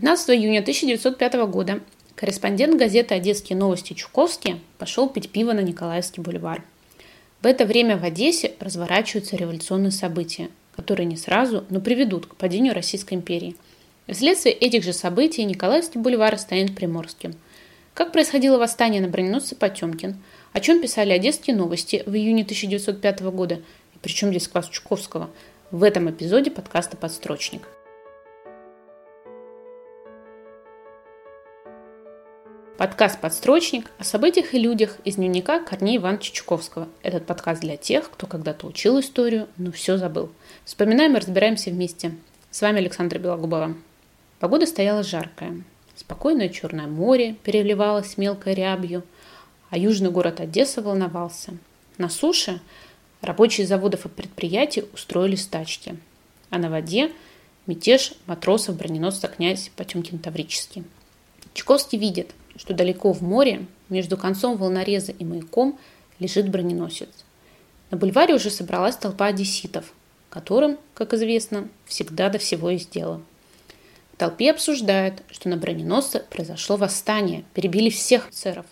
15 июня 1905 года корреспондент газеты «Одесские новости» Чуковский пошел пить пиво на Николаевский бульвар. В это время в Одессе разворачиваются революционные события, которые не сразу, но приведут к падению Российской империи. Вследствие этих же событий Николаевский бульвар станет Приморским. Как происходило восстание на броненосце Потемкин, о чем писали «Одесские новости» в июне 1905 года, и причем здесь класс Чуковского, в этом эпизоде подкаста «Подстрочник». Подкаст «Подстрочник» о событиях и людях из дневника Корнея Ивановича Чуковского. Этот подкаст для тех, кто когда-то учил историю, но все забыл. Вспоминаем и разбираемся вместе. С вами Александра Белогубова. Погода стояла жаркая. Спокойное Черное море переливалось мелкой рябью, а южный город Одесса волновался. На суше рабочие заводов и предприятий устроили стачки, а на воде мятеж матросов броненосца князь Потемкин Таврический. Чуковский видит, что далеко в море, между концом волнореза и маяком, лежит броненосец. На бульваре уже собралась толпа одесситов, которым, как известно, всегда до всего есть дело. В толпе обсуждают, что на броненосце произошло восстание, перебили всех офицеров.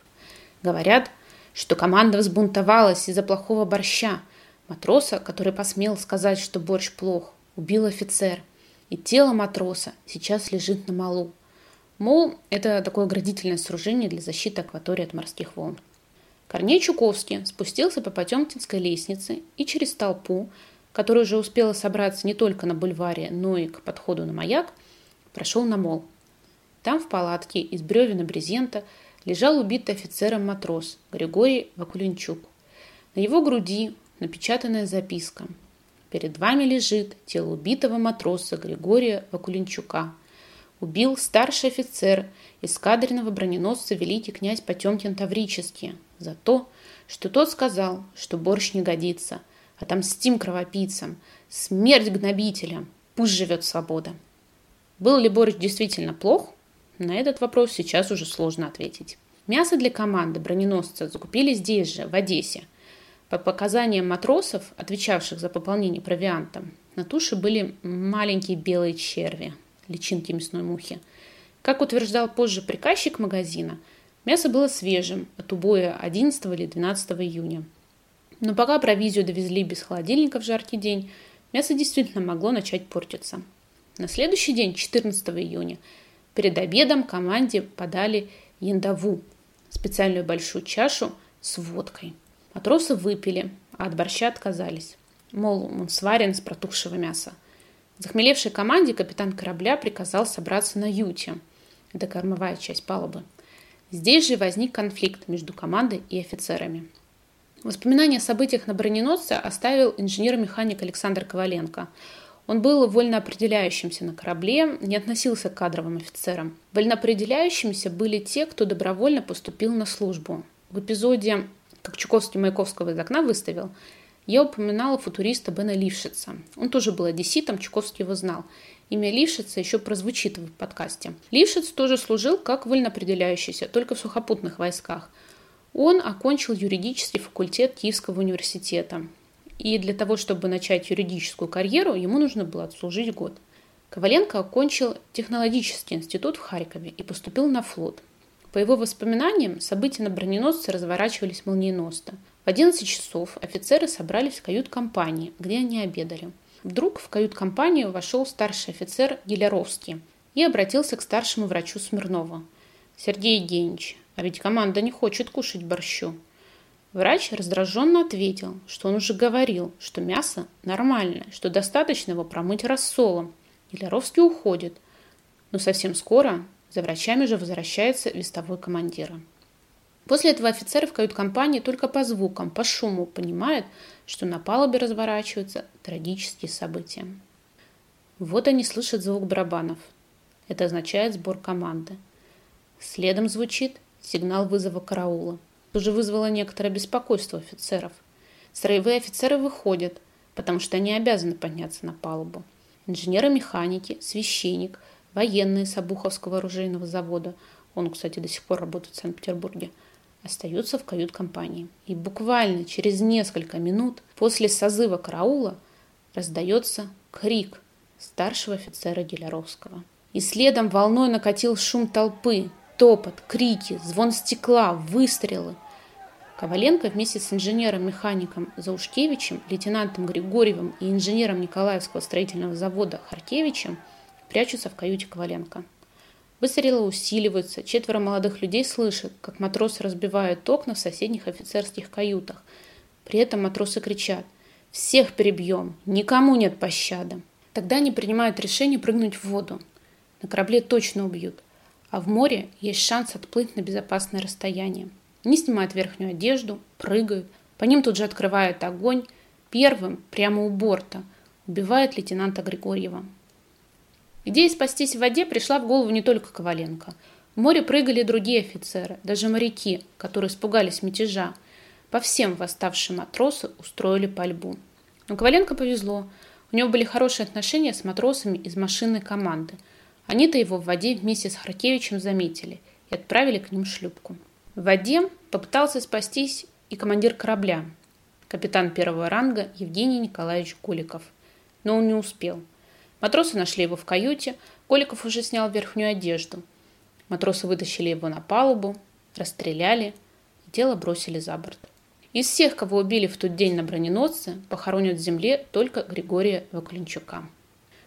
Говорят, что команда взбунтовалась из-за плохого борща. Матроса, который посмел сказать, что борщ плох, убил офицер. И тело матроса сейчас лежит на малу. Мол, это такое оградительное сооружение для защиты акватории от морских волн. Корней Чуковский спустился по Потемкинской лестнице и через толпу, которая уже успела собраться не только на бульваре, но и к подходу на маяк, прошел на мол. Там в палатке из бревен и брезента лежал убитый офицером матрос Григорий Вакулинчук. На его груди напечатанная записка. «Перед вами лежит тело убитого матроса Григория Вакулинчука – убил старший офицер эскадренного броненосца великий князь Потемкин Таврический за то, что тот сказал, что борщ не годится. Отомстим кровопийцам, смерть гнобителям, пусть живет свобода. Был ли борщ действительно плох? На этот вопрос сейчас уже сложно ответить. Мясо для команды броненосца закупили здесь же, в Одессе. По показаниям матросов, отвечавших за пополнение провианта, на туше были маленькие белые черви, личинки мясной мухи. Как утверждал позже приказчик магазина, мясо было свежим от убоя 11 или 12 июня. Но пока провизию довезли без холодильника в жаркий день, мясо действительно могло начать портиться. На следующий день, 14 июня, перед обедом команде подали яндаву, специальную большую чашу с водкой. Матросы выпили, а от борща отказались. Мол, он сварен с протухшего мяса – Захмелевшей команде капитан корабля приказал собраться на юте. Это кормовая часть палубы. Здесь же возник конфликт между командой и офицерами. Воспоминания о событиях на броненосце оставил инженер-механик Александр Коваленко. Он был вольно определяющимся на корабле, не относился к кадровым офицерам. Вольно определяющимися были те, кто добровольно поступил на службу. В эпизоде «Как Чуковский Маяковского из окна выставил» Я упоминала футуриста Бена Лившица. Он тоже был одесситом, Чуковский его знал. Имя Лившица еще прозвучит в подкасте. Лившиц тоже служил как вольноопределяющийся, только в сухопутных войсках. Он окончил юридический факультет Киевского университета. И для того, чтобы начать юридическую карьеру, ему нужно было отслужить год. Коваленко окончил технологический институт в Харькове и поступил на флот. По его воспоминаниям, события на броненосце разворачивались молниеносно. В 11 часов офицеры собрались в кают-компании, где они обедали. Вдруг в кают-компанию вошел старший офицер Геляровский и обратился к старшему врачу Смирнову. «Сергей Евгеньевич, а ведь команда не хочет кушать борщу». Врач раздраженно ответил, что он уже говорил, что мясо нормальное, что достаточно его промыть рассолом. Геляровский уходит, но совсем скоро за врачами же возвращается вестовой командира. После этого офицеры в кают-компании только по звукам, по шуму понимают, что на палубе разворачиваются трагические события. Вот они слышат звук барабанов. Это означает сбор команды. Следом звучит сигнал вызова караула. Уже вызвало некоторое беспокойство офицеров. Строевые офицеры выходят, потому что они обязаны подняться на палубу. Инженеры-механики, священник, военные с Обуховского оружейного завода, он, кстати, до сих пор работает в Санкт-Петербурге – остаются в кают-компании. И буквально через несколько минут после созыва караула раздается крик старшего офицера Геляровского. И следом волной накатил шум толпы, топот, крики, звон стекла, выстрелы. Коваленко вместе с инженером-механиком Заушкевичем, лейтенантом Григорьевым и инженером Николаевского строительного завода Харкевичем прячутся в каюте Коваленко. Выстрелы усиливаются, четверо молодых людей слышат, как матросы разбивают окна в соседних офицерских каютах. При этом матросы кричат «Всех перебьем! Никому нет пощады!» Тогда они принимают решение прыгнуть в воду. На корабле точно убьют, а в море есть шанс отплыть на безопасное расстояние. Они снимают верхнюю одежду, прыгают, по ним тут же открывают огонь. Первым, прямо у борта, убивает лейтенанта Григорьева. Идея спастись в воде пришла в голову не только Коваленко. В море прыгали другие офицеры, даже моряки, которые испугались мятежа. По всем восставшим матросы устроили пальбу. Но Коваленко повезло. У него были хорошие отношения с матросами из машинной команды. Они-то его в воде вместе с Харкевичем заметили и отправили к ним шлюпку. В воде попытался спастись и командир корабля, капитан первого ранга Евгений Николаевич Голиков. Но он не успел – Матросы нашли его в каюте, Голиков уже снял верхнюю одежду. Матросы вытащили его на палубу, расстреляли и тело бросили за борт. Из всех, кого убили в тот день на броненосце, похоронят в земле только Григория Вакуленчука.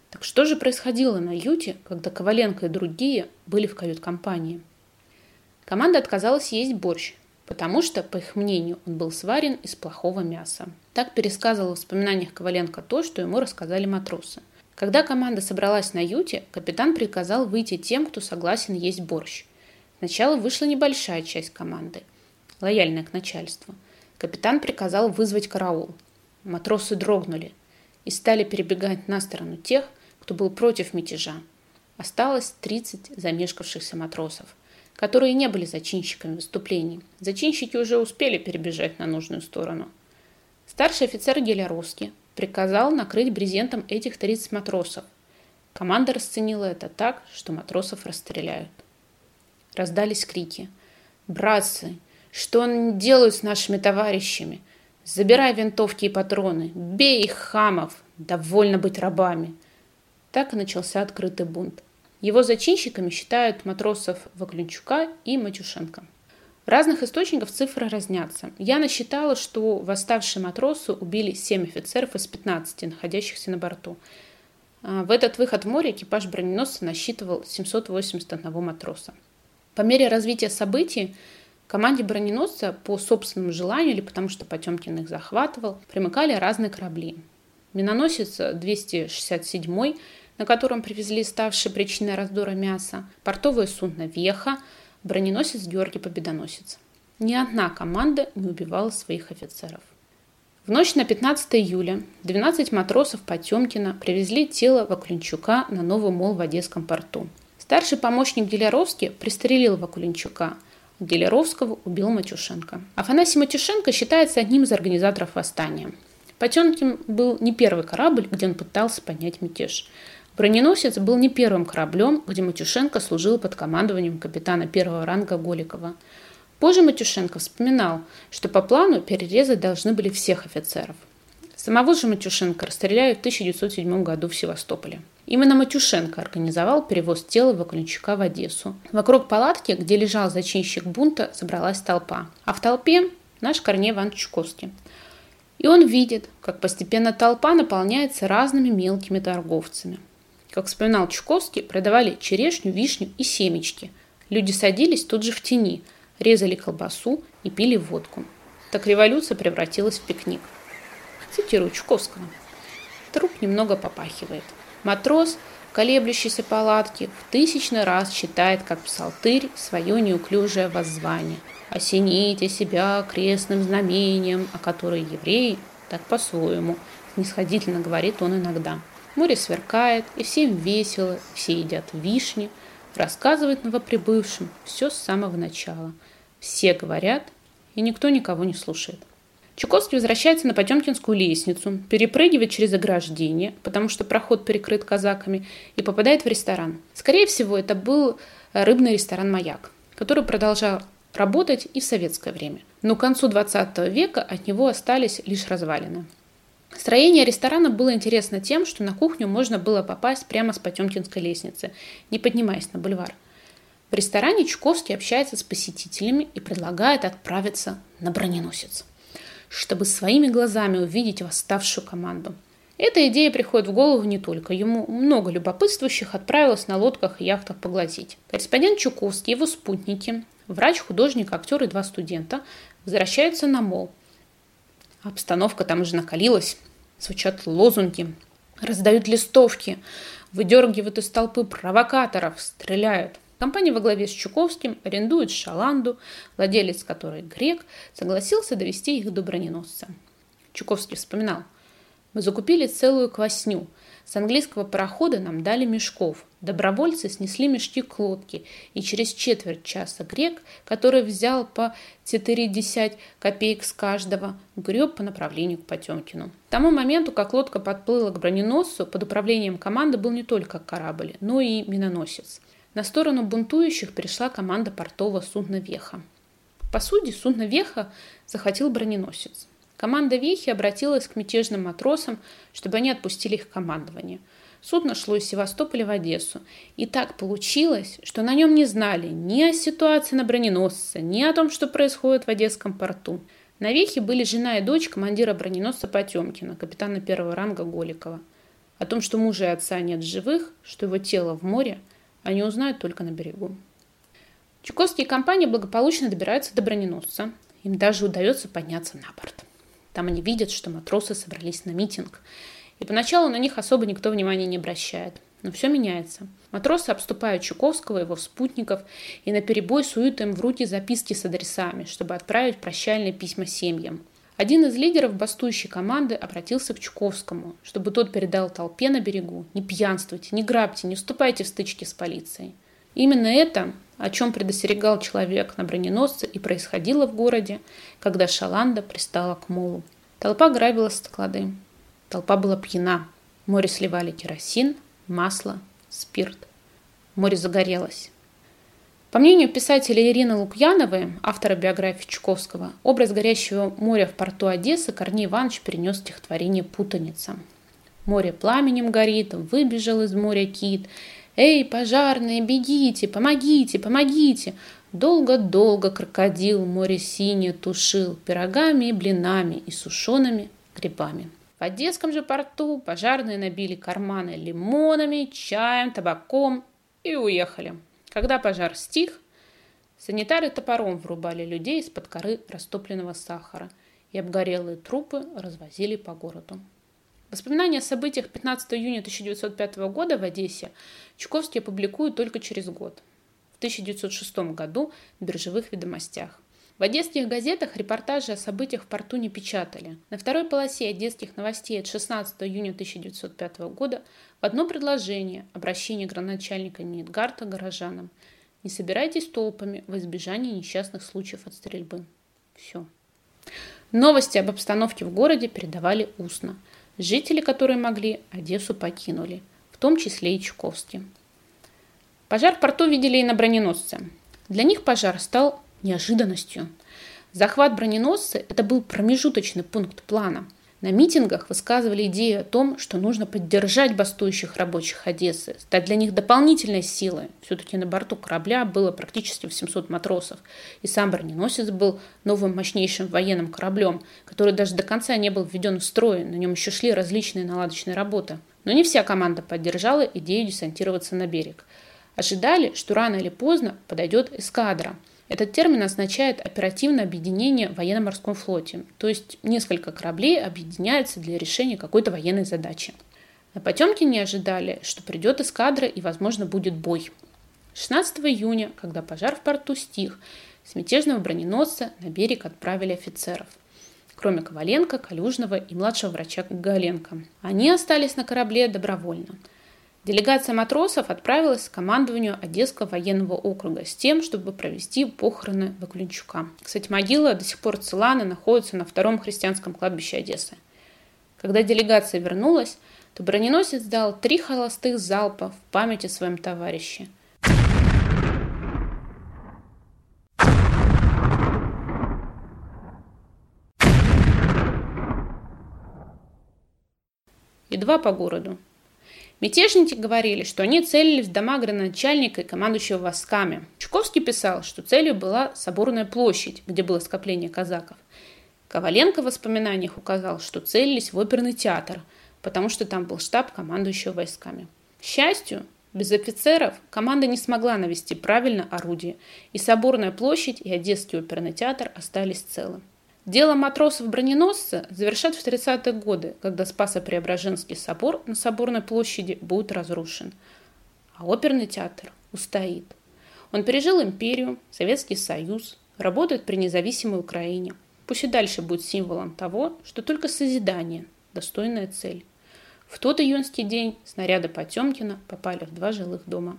Так что же происходило на юте, когда Коваленко и другие были в кают-компании? Команда отказалась есть борщ, потому что, по их мнению, он был сварен из плохого мяса. Так пересказывал в воспоминаниях Коваленко то, что ему рассказали матросы. Когда команда собралась на юте, капитан приказал выйти тем, кто согласен есть борщ. Сначала вышла небольшая часть команды, лояльная к начальству. Капитан приказал вызвать караул. Матросы дрогнули и стали перебегать на сторону тех, кто был против мятежа. Осталось 30 замешкавшихся матросов, которые не были зачинщиками выступлений. Зачинщики уже успели перебежать на нужную сторону. Старший офицер Геляровский приказал накрыть брезентом этих 30 матросов. Команда расценила это так, что матросов расстреляют. Раздались крики. «Братцы, что они делают с нашими товарищами? Забирай винтовки и патроны, бей их, хамов, довольно быть рабами!» Так и начался открытый бунт. Его зачинщиками считают матросов Ваклинчука и Матюшенко. Разных источниках цифры разнятся. Я насчитала, что восставшие матросы убили 7 офицеров из 15, находящихся на борту. А, в этот выход в море экипаж броненосца насчитывал 781 матроса. По мере развития событий команде броненосца по собственному желанию или потому что Потемкин их захватывал, примыкали разные корабли. Миноносец 267 на котором привезли ставшие причиной раздора мяса, портовое судно «Веха», броненосец Георгий Победоносец. Ни одна команда не убивала своих офицеров. В ночь на 15 июля 12 матросов Потемкина привезли тело Вакуленчука на Новый мол в Одесском порту. Старший помощник Деляровский пристрелил Вакуленчука, а Гелеровского убил Матюшенко. Афанасий Матюшенко считается одним из организаторов восстания. Потемкин был не первый корабль, где он пытался поднять мятеж. Броненосец был не первым кораблем, где Матюшенко служил под командованием капитана первого ранга Голикова. Позже Матюшенко вспоминал, что по плану перерезать должны были всех офицеров. Самого же Матюшенко расстреляли в 1907 году в Севастополе. Именно Матюшенко организовал перевоз тела Вакуленчука в Одессу. Вокруг палатки, где лежал зачинщик бунта, собралась толпа. А в толпе наш Корней Иван Чуковский. И он видит, как постепенно толпа наполняется разными мелкими торговцами – как вспоминал Чуковский, продавали черешню, вишню и семечки. Люди садились тут же в тени, резали колбасу и пили водку. Так революция превратилась в пикник. Цитирую Чуковского. Труп немного попахивает. Матрос в колеблющейся палатке в тысячный раз читает, как псалтырь, свое неуклюжее воззвание. «Осените себя крестным знамением, о которой евреи так по-своему», снисходительно говорит он иногда – Море сверкает, и всем весело, все едят вишни, рассказывают новоприбывшим все с самого начала. Все говорят, и никто никого не слушает. Чуковский возвращается на Потемкинскую лестницу, перепрыгивает через ограждение, потому что проход перекрыт казаками, и попадает в ресторан. Скорее всего, это был рыбный ресторан «Маяк», который продолжал работать и в советское время. Но к концу 20 века от него остались лишь развалины. Строение ресторана было интересно тем, что на кухню можно было попасть прямо с Потемкинской лестницы, не поднимаясь на бульвар. В ресторане Чуковский общается с посетителями и предлагает отправиться на броненосец, чтобы своими глазами увидеть восставшую команду. Эта идея приходит в голову не только ему. Много любопытствующих отправилось на лодках и яхтах поглазеть. Корреспондент Чуковский, его спутники, врач, художник, актер и два студента возвращаются на мол. Обстановка там уже накалилась. Звучат лозунги, раздают листовки, выдергивают из толпы провокаторов, стреляют. Компания во главе с Чуковским арендует шаланду, владелец которой грек, согласился довести их до броненосца. Чуковский вспоминал. «Мы закупили целую квасню – с английского парохода нам дали мешков. Добровольцы снесли мешки к лодке, и через четверть часа грек, который взял по 40 копеек с каждого, греб по направлению к Потемкину. К тому моменту, как лодка подплыла к броненосцу, под управлением команды был не только корабль, но и миноносец. На сторону бунтующих перешла команда портового судна «Веха». По сути, судно «Веха» захватил броненосец. Команда Вехи обратилась к мятежным матросам, чтобы они отпустили их командование. Судно шло из Севастополя в Одессу. И так получилось, что на нем не знали ни о ситуации на броненосце, ни о том, что происходит в Одесском порту. На Вехе были жена и дочь командира броненосца Потемкина, капитана первого ранга Голикова. О том, что мужа и отца нет живых, что его тело в море, они узнают только на берегу. Чуковские компании благополучно добираются до броненосца. Им даже удается подняться на борт. Там они видят, что матросы собрались на митинг. И поначалу на них особо никто внимания не обращает. Но все меняется. Матросы обступают Чуковского и его спутников и наперебой суют им в руки записки с адресами, чтобы отправить прощальные письма семьям. Один из лидеров бастующей команды обратился к Чуковскому, чтобы тот передал толпе на берегу «Не пьянствуйте, не грабьте, не вступайте в стычки с полицией». Именно это, о чем предостерегал человек на броненосце, и происходило в городе, когда Шаланда пристала к молу. Толпа грабила склады. Толпа была пьяна. море сливали керосин, масло, спирт. Море загорелось. По мнению писателя Ирины Лукьяновой, автора биографии Чуковского, образ горящего моря в порту Одессы Корней Иванович перенес стихотворение «Путаница». Море пламенем горит, выбежал из моря кит, «Эй, пожарные, бегите, помогите, помогите!» Долго-долго крокодил море синее тушил пирогами и блинами и сушеными грибами. В Одесском же порту пожарные набили карманы лимонами, чаем, табаком и уехали. Когда пожар стих, санитары топором врубали людей из-под коры растопленного сахара и обгорелые трупы развозили по городу. Воспоминания о событиях 15 июня 1905 года в Одессе Чуковский опубликует только через год, в 1906 году в биржевых ведомостях. В одесских газетах репортажи о событиях в порту не печатали. На второй полосе одесских новостей от 16 июня 1905 года в одно предложение обращение градоначальника Нидгарта горожанам «Не собирайтесь толпами в избежание несчастных случаев от стрельбы». Все. Новости об обстановке в городе передавали устно – Жители, которые могли, Одессу покинули, в том числе и Чуковский. Пожар в порту видели и на броненосце. Для них пожар стал неожиданностью. Захват броненосца – это был промежуточный пункт плана – на митингах высказывали идею о том, что нужно поддержать бастующих рабочих Одессы, стать для них дополнительной силой. Все-таки на борту корабля было практически 700 матросов, и сам броненосец был новым мощнейшим военным кораблем, который даже до конца не был введен в строй, на нем еще шли различные наладочные работы. Но не вся команда поддержала идею десантироваться на берег. Ожидали, что рано или поздно подойдет эскадра – этот термин означает оперативное объединение в военно-морском флоте, то есть несколько кораблей объединяются для решения какой-то военной задачи. На Потемкине ожидали, что придет эскадра и, возможно, будет бой. 16 июня, когда пожар в порту стих, с мятежного броненосца на берег отправили офицеров кроме Коваленко, Калюжного и младшего врача Галенко. Они остались на корабле добровольно – Делегация матросов отправилась к командованию Одесского военного округа с тем, чтобы провести похороны Вакуленчука. Кстати, могила до сих пор цела и находится на втором христианском кладбище Одессы. Когда делегация вернулась, то броненосец дал три холостых залпа в память о своем товарище – два по городу. Мятежники говорили, что они целились в дома градоначальника и командующего войсками. Чуковский писал, что целью была Соборная площадь, где было скопление казаков. Коваленко в воспоминаниях указал, что целились в оперный театр, потому что там был штаб командующего войсками. К счастью, без офицеров команда не смогла навести правильно орудие, и Соборная площадь и Одесский оперный театр остались целы. Дело матросов-броненосца завершат в 30-е годы, когда Спасо-Преображенский собор на Соборной площади будет разрушен, а оперный театр устоит. Он пережил империю, Советский Союз, работает при независимой Украине. Пусть и дальше будет символом того, что только созидание – достойная цель. В тот июньский день снаряды Потемкина попали в два жилых дома.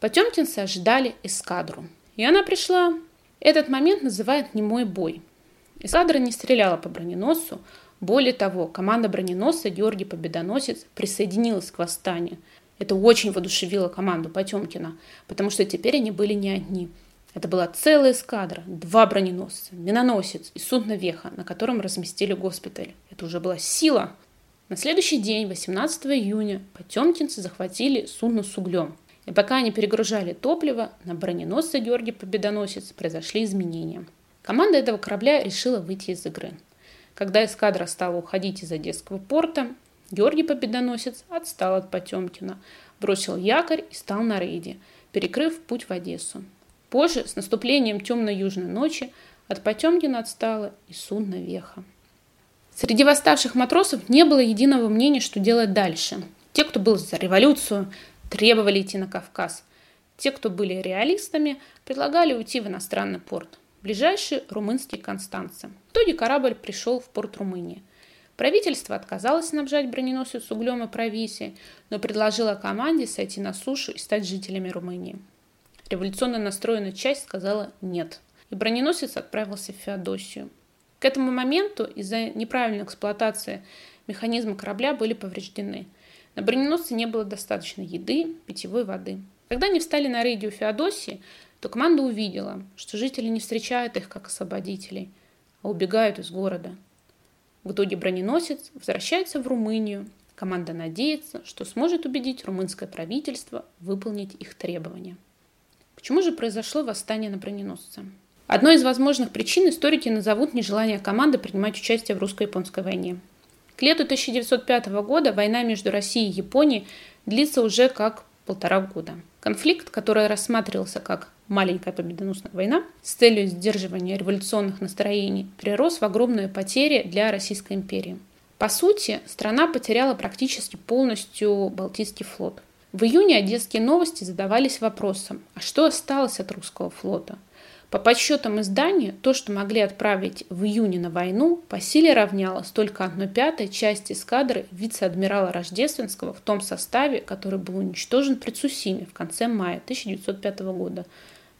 Потемкинцы ожидали эскадру. И она пришла. Этот момент называют «немой бой». Эскадра не стреляла по броненосцу. Более того, команда броненосца Георгий Победоносец присоединилась к восстанию. Это очень воодушевило команду Потемкина, потому что теперь они были не одни. Это была целая эскадра, два броненосца, миноносец и судно Веха, на котором разместили госпиталь. Это уже была сила. На следующий день, 18 июня, потемкинцы захватили судно с углем. И пока они перегружали топливо, на броненосце Георгий Победоносец произошли изменения – Команда этого корабля решила выйти из игры. Когда эскадра стала уходить из Одесского порта, Георгий Победоносец отстал от Потемкина, бросил якорь и стал на рейде, перекрыв путь в Одессу. Позже, с наступлением темной южной ночи, от Потемкина отстала и судно Веха. Среди восставших матросов не было единого мнения, что делать дальше. Те, кто был за революцию, требовали идти на Кавказ. Те, кто были реалистами, предлагали уйти в иностранный порт ближайший румынский Констанцы. В итоге корабль пришел в порт Румынии. Правительство отказалось снабжать броненосец углем и провизией, но предложило команде сойти на сушу и стать жителями Румынии. Революционно настроенная часть сказала «нет», и броненосец отправился в Феодосию. К этому моменту из-за неправильной эксплуатации механизмы корабля были повреждены. На броненосце не было достаточно еды, питьевой воды. Когда они встали на рейде у Феодосии, то команда увидела, что жители не встречают их как освободителей, а убегают из города. В итоге броненосец возвращается в Румынию. Команда надеется, что сможет убедить румынское правительство выполнить их требования. Почему же произошло восстание на броненосце? Одной из возможных причин историки назовут нежелание команды принимать участие в русско-японской войне. К лету 1905 года война между Россией и Японией длится уже как полтора года. Конфликт, который рассматривался как маленькая победоносная война с целью сдерживания революционных настроений перерос в огромные потери для Российской империи. По сути, страна потеряла практически полностью Балтийский флот. В июне одесские новости задавались вопросом, а что осталось от русского флота – по подсчетам издания, то, что могли отправить в июне на войну, по силе равнялось только одной пятой части эскадры вице-адмирала Рождественского в том составе, который был уничтожен при Цусиме в конце мая 1905 года,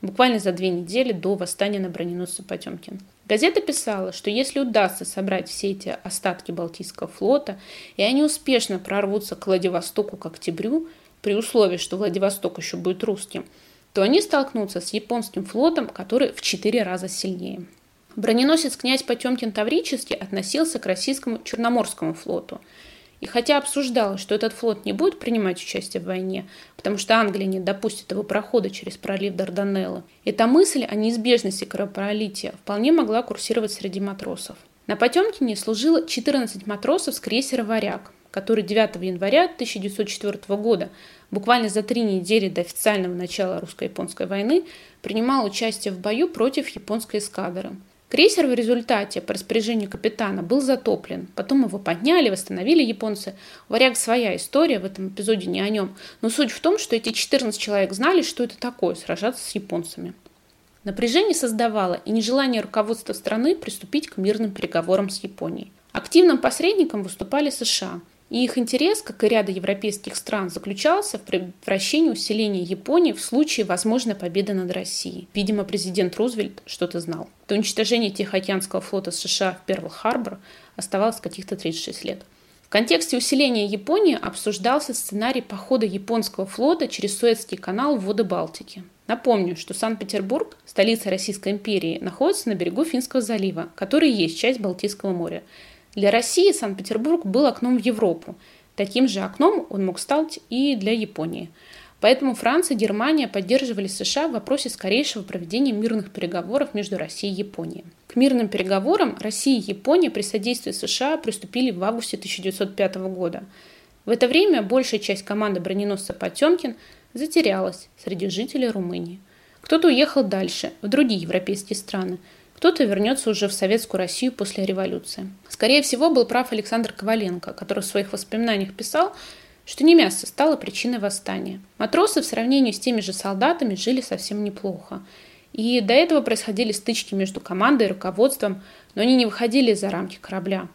буквально за две недели до восстания на броненосце Потемкин. Газета писала, что если удастся собрать все эти остатки Балтийского флота, и они успешно прорвутся к Владивостоку к октябрю, при условии, что Владивосток еще будет русским – то они столкнутся с японским флотом, который в четыре раза сильнее. Броненосец князь Потемкин Таврический относился к российскому Черноморскому флоту. И хотя обсуждалось, что этот флот не будет принимать участие в войне, потому что Англия не допустит его прохода через пролив Дарданеллы, эта мысль о неизбежности кровопролития вполне могла курсировать среди матросов. На Потемкине служило 14 матросов с крейсера «Варяг», который 9 января 1904 года буквально за три недели до официального начала русско-японской войны принимал участие в бою против японской эскадры. Крейсер в результате по распоряжению капитана был затоплен. Потом его подняли, восстановили японцы. Варяг своя история, в этом эпизоде не о нем. Но суть в том, что эти 14 человек знали, что это такое – сражаться с японцами. Напряжение создавало и нежелание руководства страны приступить к мирным переговорам с Японией. Активным посредником выступали США – и их интерес, как и ряда европейских стран, заключался в превращении усиления Японии в случае возможной победы над Россией. Видимо, президент Рузвельт что-то знал. До уничтожения Тихоокеанского флота США в Перл-Харбор оставалось каких-то 36 лет. В контексте усиления Японии обсуждался сценарий похода японского флота через Суэцкий канал в воды Балтики. Напомню, что Санкт-Петербург, столица Российской империи, находится на берегу Финского залива, который есть часть Балтийского моря. Для России Санкт-Петербург был окном в Европу. Таким же окном он мог стать и для Японии. Поэтому Франция и Германия поддерживали США в вопросе скорейшего проведения мирных переговоров между Россией и Японией. К мирным переговорам Россия и Япония при содействии США приступили в августе 1905 года. В это время большая часть команды броненосца «Потемкин» затерялась среди жителей Румынии. Кто-то уехал дальше, в другие европейские страны, кто-то вернется уже в Советскую Россию после революции. Скорее всего, был прав Александр Коваленко, который в своих воспоминаниях писал, что не мясо стало причиной восстания. Матросы в сравнении с теми же солдатами жили совсем неплохо. И до этого происходили стычки между командой и руководством, но они не выходили за рамки корабля.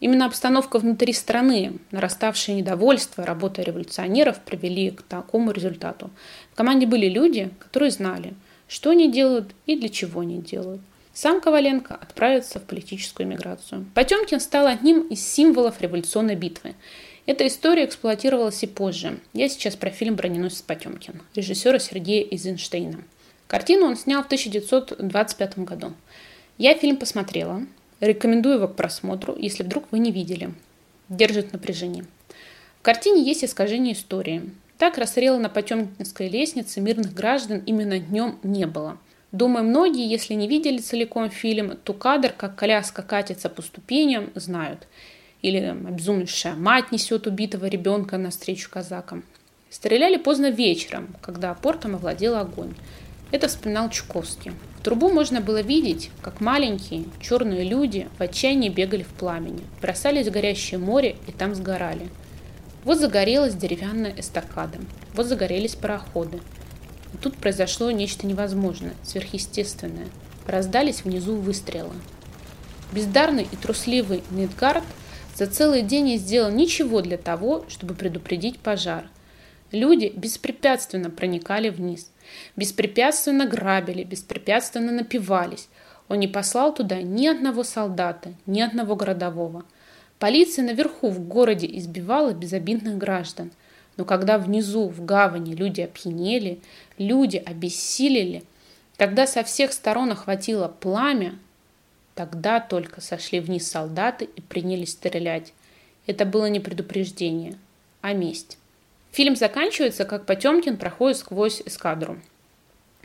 Именно обстановка внутри страны, нараставшее недовольство работой революционеров привели к такому результату. В команде были люди, которые знали, что они делают и для чего они делают. Сам Коваленко отправится в политическую эмиграцию. Потемкин стал одним из символов революционной битвы. Эта история эксплуатировалась и позже. Я сейчас про фильм «Броненосец Потемкин» режиссера Сергея Эйзенштейна. Картину он снял в 1925 году. Я фильм посмотрела. Рекомендую его к просмотру, если вдруг вы не видели. Держит напряжение. В картине есть искажение истории. Так расстрела на Потемкинской лестнице мирных граждан именно днем не было – Думаю, многие, если не видели целиком фильм, то кадр, как коляска катится по ступеням, знают. Или обезумевшая мать несет убитого ребенка навстречу казакам. Стреляли поздно вечером, когда портом овладел огонь. Это вспоминал Чуковский. В трубу можно было видеть, как маленькие черные люди в отчаянии бегали в пламени, бросались в горящее море и там сгорали. Вот загорелась деревянная эстакада, вот загорелись пароходы – тут произошло нечто невозможное, сверхъестественное. Раздались внизу выстрелы. Бездарный и трусливый Нидгард за целый день не сделал ничего для того, чтобы предупредить пожар. Люди беспрепятственно проникали вниз, беспрепятственно грабили, беспрепятственно напивались. Он не послал туда ни одного солдата, ни одного городового. Полиция наверху в городе избивала безобидных граждан – но когда внизу, в гавани, люди опьянели, люди обессилели, когда со всех сторон охватило пламя, тогда только сошли вниз солдаты и принялись стрелять. Это было не предупреждение, а месть. Фильм заканчивается, как Потемкин проходит сквозь эскадру.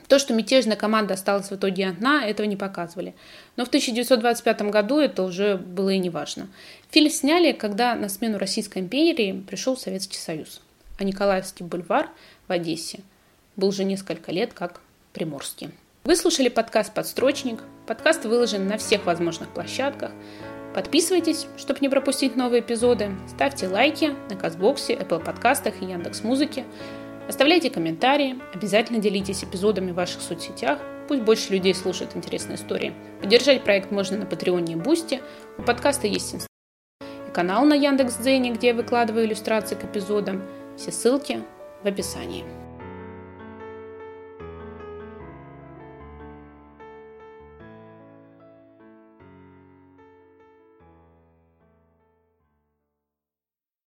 То, что мятежная команда осталась в итоге одна, этого не показывали. Но в 1925 году это уже было и не важно. Фильм сняли, когда на смену Российской империи пришел Советский Союз а Николаевский бульвар в Одессе был уже несколько лет как Приморский. Вы слушали подкаст «Подстрочник». Подкаст выложен на всех возможных площадках. Подписывайтесь, чтобы не пропустить новые эпизоды. Ставьте лайки на Кастбоксе, Apple подкастах и Яндекс Музыке. Оставляйте комментарии. Обязательно делитесь эпизодами в ваших соцсетях. Пусть больше людей слушают интересные истории. Поддержать проект можно на Патреоне и Бусти. У подкаста есть инстаграм и канал на Яндекс.Дзене, где я выкладываю иллюстрации к эпизодам – все ссылки в описании.